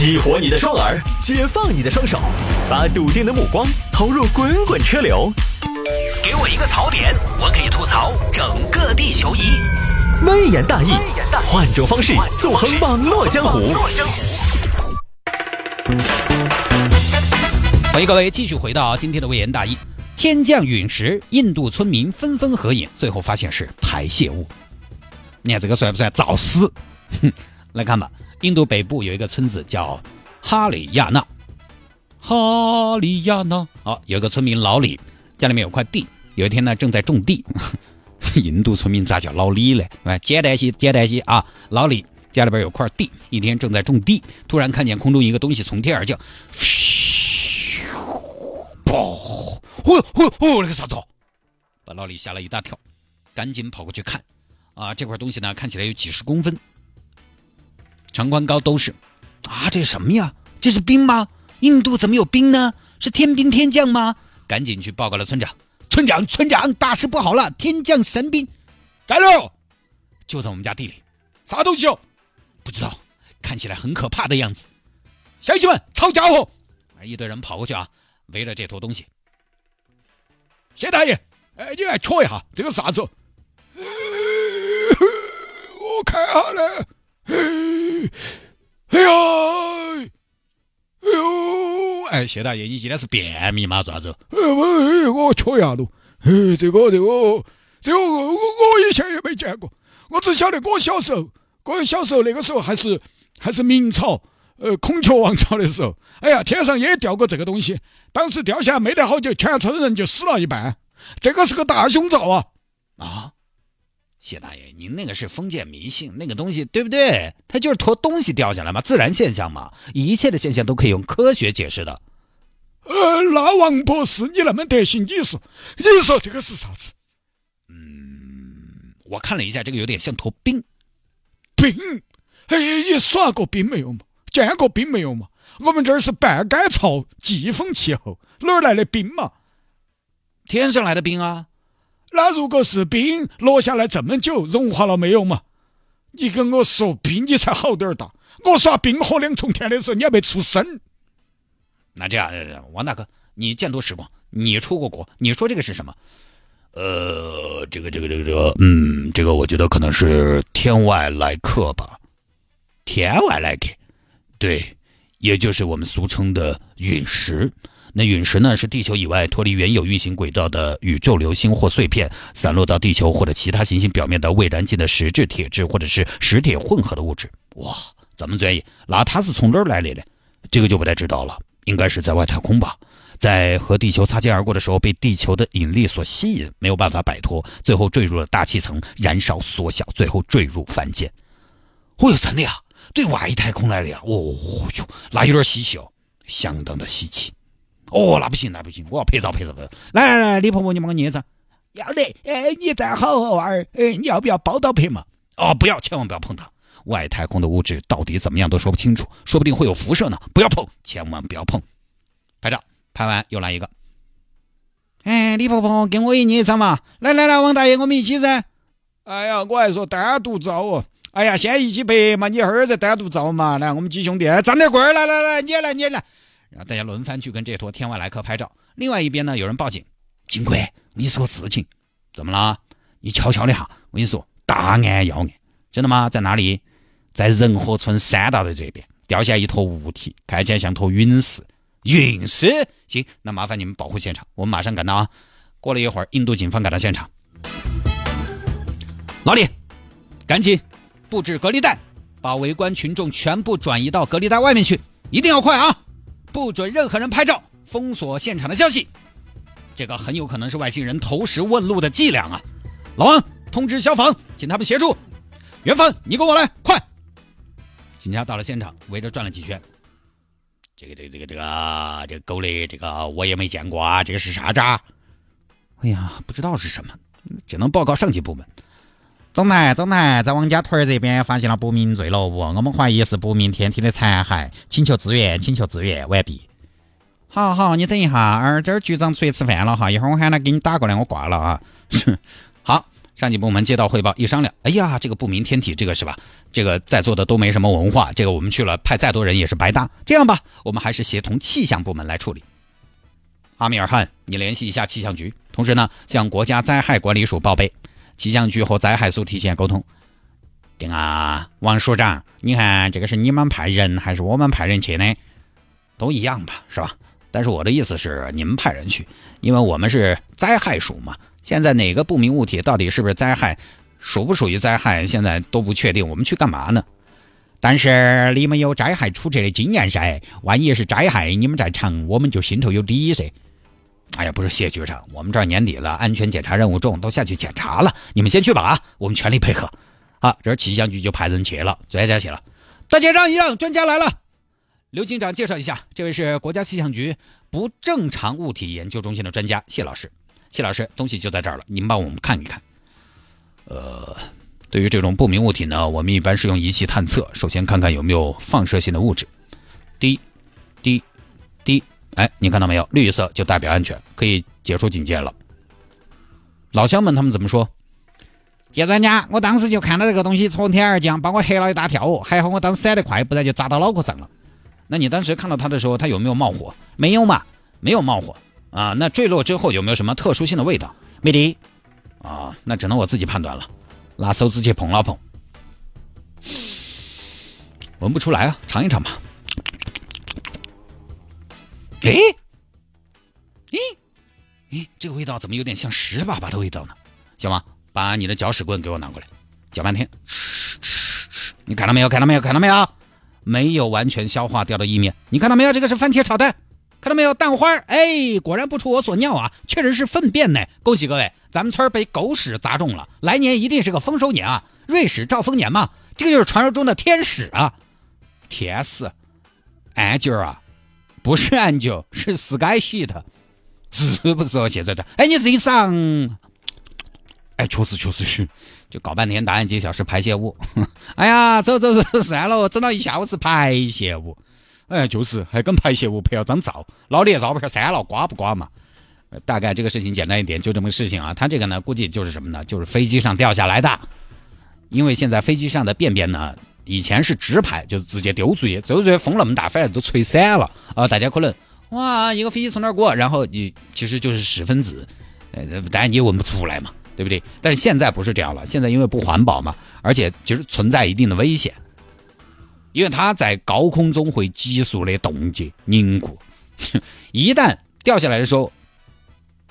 激活你的双耳，解放你的双手，把笃定的目光投入滚滚车流。给我一个槽点，我可以吐槽整个地球仪。微言大义，换种方式纵横网络江湖。欢迎各位继续回到今天的微言大义。天降陨石，印度村民纷纷合影，最后发现是排泄物。你看这个算不算找死？哼，来看吧。印度北部有一个村子叫哈里亚纳，哈里亚纳。好，有个村民老李，家里面有块地，有一天呢正在种地。印度村民咋叫老李嘞？哎，简单些，简单些啊。老李家里边有块地，一天正在种地，突然看见空中一个东西从天而降，咻，那个啥子？把老李吓了一大跳，赶紧跑过去看。啊，这块东西呢，看起来有几十公分。长宽高都是，啊，这是什么呀？这是冰吗？印度怎么有冰呢？是天兵天将吗？赶紧去报告了村长。村长，村长，大事不好了！天降神兵，在哪？就在我们家地里。啥东西哦？不知道，看起来很可怕的样子。乡亲们，抄家伙！一堆人跑过去啊，围着这坨东西。谢大爷，哎，你来瞧一下，这个啥子？我看下来。哎呀，哎呦！哎，谢大爷，你今天是便秘吗？啥子？哎，我我缺牙了。哎，这个这个这个我我以前也没见过，我只晓得我小时候，我小时候那个时候还是还是明朝，呃，孔雀王朝的时候，哎呀，天上也掉过这个东西，当时掉下来没得好久，全村人就死了一半。这个是个大凶兆啊！啊！谢大爷，您那个是封建迷信，那个东西对不对？它就是坨东西掉下来嘛，自然现象嘛，一切的现象都可以用科学解释的。呃，那王博士，你那么得行，你说，你说这个是啥子？嗯，我看了一下，这个有点像坨冰。冰？哎，你耍过冰没有嘛？见过冰没有嘛？我们这儿是半干燥季风气候，哪儿来的冰嘛？天上来的冰啊。那如果是冰落下来这么久，融化了没有嘛？你跟我说冰，你才好点儿大。我耍冰火两重天的时候，你还没出生。那这样，王大哥，你见多识广，你出过国，你说这个是什么？呃，这个，这个，这个，这个，嗯，这个我觉得可能是天外来客吧。天外来客，对，也就是我们俗称的陨石。那陨石呢，是地球以外脱离原有运行轨道的宇宙流星或碎片，散落到地球或者其他行星表面的未燃尽的石质、铁质或者是石铁混合的物质。哇，这么专业，那它是从哪儿来的呢？这个就不太知道了，应该是在外太空吧，在和地球擦肩而过的时候，被地球的引力所吸引，没有办法摆脱，最后坠入了大气层，燃烧缩小，最后坠入凡间。哦哟，真的呀，对外太空来的呀？哦哟，那有点稀奇哦，相当的稀奇。哦，那不行，那不行，我要拍照，拍照，拍照。来来来，李婆婆，你帮我捏一张。要得，哎，你站好，娃儿，哎，你要不要包到拍嘛？哦，不要，千万不要碰它。外太空的物质到底怎么样都说不清楚，说不定会有辐射呢。不要碰，千万不要碰。拍照，拍完又来一个。哎，李婆婆，跟我一捏一张嘛。来来来，王大爷，我们一起噻。哎呀，我还说单独照哦。哎呀，先一起拍嘛，你一会儿再单独照嘛。来，我们几兄弟，站得过儿，来来来，你也来，你也来。然后大家轮番去跟这坨天外来客拍照。另外一边呢，有人报警：“金贵，你说事情，怎么了？你悄悄的哈，我跟你说，大案要案，真的吗？在哪里？在仁和村三大队这边掉下一坨物体，看起来像坨陨石。陨石？行，那麻烦你们保护现场，我们马上赶到啊。过了一会儿，印度警方赶到现场。老李，赶紧布置隔离带，把围观群众全部转移到隔离带外面去，一定要快啊！”不准任何人拍照，封锁现场的消息。这个很有可能是外星人投石问路的伎俩啊！老王，通知消防，请他们协助。元芳，你跟我来，快！警察到了现场，围着转了几圈。这个、这个、这个、这个、这个狗的，这个我也没见过啊！这个是啥子？哎呀，不知道是什么，只能报告上级部门。总台，总台，在王家屯这边发现了不明坠落物，我们怀疑是不明天体的残骸，请求支援，请求支援，完毕。好好，你等一下，儿这儿局长出去吃饭了哈，一会儿我喊他给你打过来，我挂了啊。上级部门接到汇报一商量，哎呀，这个不明天体，这个是吧？这个在座的都没什么文化，这个我们去了派再多人也是白搭。这样吧，我们还是协同气象部门来处理。阿米尔汗，你联系一下气象局，同时呢向国家灾害管理署报备，气象局和灾害署提前沟通。定啊，王署长，你看这个是你们派人还是我们派人去呢？都一样吧，是吧？但是我的意思是，你们派人去，因为我们是灾害署嘛。现在哪个不明物体到底是不是灾害，属不属于灾害，现在都不确定。我们去干嘛呢？但是你们有灾害出车的经验噻，万一是灾害，你们在场，我们就心头有底噻。哎呀，不是谢局长，我们这儿年底了，安全检查任务重，都下去检查了。你们先去吧啊，我们全力配合。啊，这气象局就派人去了，专家去了。大家让一让，专家来了。刘警长介绍一下，这位是国家气象局不正常物体研究中心的专家谢老师。谢老师，东西就在这儿了，您帮我们看一看。呃，对于这种不明物体呢，我们一般是用仪器探测，首先看看有没有放射性的物质。滴，滴，滴，哎，你看到没有？绿色就代表安全，可以解除警戒了。老乡们他们怎么说？谢专家，我当时就看到这个东西从天而降，把我吓了一大跳哦，还好我当时闪得快，不然就砸到脑壳上了。那你当时看到它的时候，它有没有冒火？没有嘛，没有冒火。啊，那坠落之后有没有什么特殊性的味道？没得，啊，那只能我自己判断了，拿手指去碰了碰，闻不出来啊，尝一尝吧。哎，咦，咦，这个味道怎么有点像屎粑粑的味道呢？小王，把你的搅屎棍给我拿过来，搅半天，吃吃吃，你看到没有？看到没有？看到没有？没有完全消化掉的意面，你看到没有？这个是番茄炒蛋。看到没有蛋花哎，果然不出我所料啊，确实是粪便呢！恭喜各位，咱们村被狗屎砸中了，来年一定是个丰收年啊！瑞士兆丰年嘛，这个就是传说中的天使啊！天使，安九啊，不是安九，是 sky sheet，是不是哦？谢队长，哎，你自己上，哎，确实确实是，就搞半天答案揭晓是排泄物。哎呀，走走走，算了，整了一下午是排泄物。哎，就是还跟排泄物拍了张照，老李照片删了，刮不刮嘛？大概这个事情简单一点，就这么个事情啊。他这个呢，估计就是什么呢？就是飞机上掉下来的。因为现在飞机上的便便呢，以前是直排，就是直接丢出去，丢出去风那么大，反正都吹散了啊。大家可能哇，一个飞机从那儿过，然后你其实就是屎分子，呃，当然你也闻不出来嘛，对不对？但是现在不是这样了，现在因为不环保嘛，而且其实存在一定的危险。因为它在高空中会急速的冻结凝固，一旦掉下来的时候，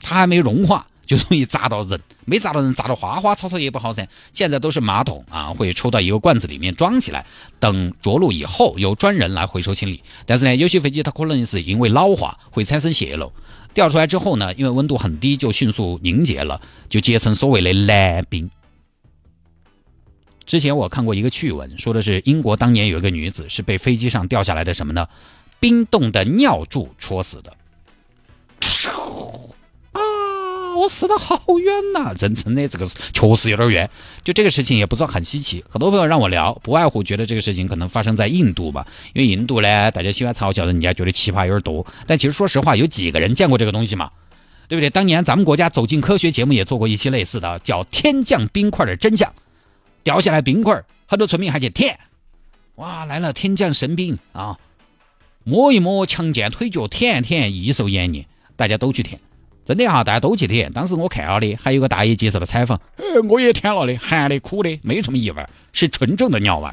它还没融化，就容易砸到人。没砸到人，砸到花花草草也不好噻。现在都是马桶啊，会抽到一个罐子里面装起来，等着陆以后由专人来回收清理。但是呢，有些飞机它可能是因为老化会产生泄漏，掉出来之后呢，因为温度很低，就迅速凝结了，就结成所谓的蓝冰。之前我看过一个趣闻，说的是英国当年有一个女子是被飞机上掉下来的什么呢？冰冻的尿柱戳死的。我死的好冤呐！真真的这个确实有点冤。就这个事情也不算很稀奇，很多朋友让我聊，不外乎觉得这个事情可能发生在印度吧，因为印度呢，大家喜欢嘲笑人家，觉得奇葩有点多。但其实说实话，有几个人见过这个东西嘛？对不对？当年咱们国家走进科学节目也做过一期类似的，叫《天降冰块的真相》。掉下来冰块很多村民还去舔，哇，来了天降神兵啊！摸一摸，强健腿脚，舔一舔，益寿延年，大家都去舔，真的哈，大家都去舔。当时我看了的，还有个大爷接受了采访，呃，我也舔了的，寒的苦的，没什么异味，是纯正的尿味。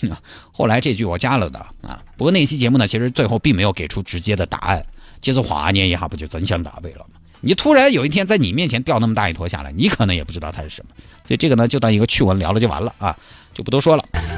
后来这句我加了的啊，不过那期节目呢，其实最后并没有给出直接的答案，其实化验一下不就真相大白了吗？你突然有一天在你面前掉那么大一坨下来，你可能也不知道它是什么，所以这个呢就当一个趣闻聊了就完了啊，就不多说了。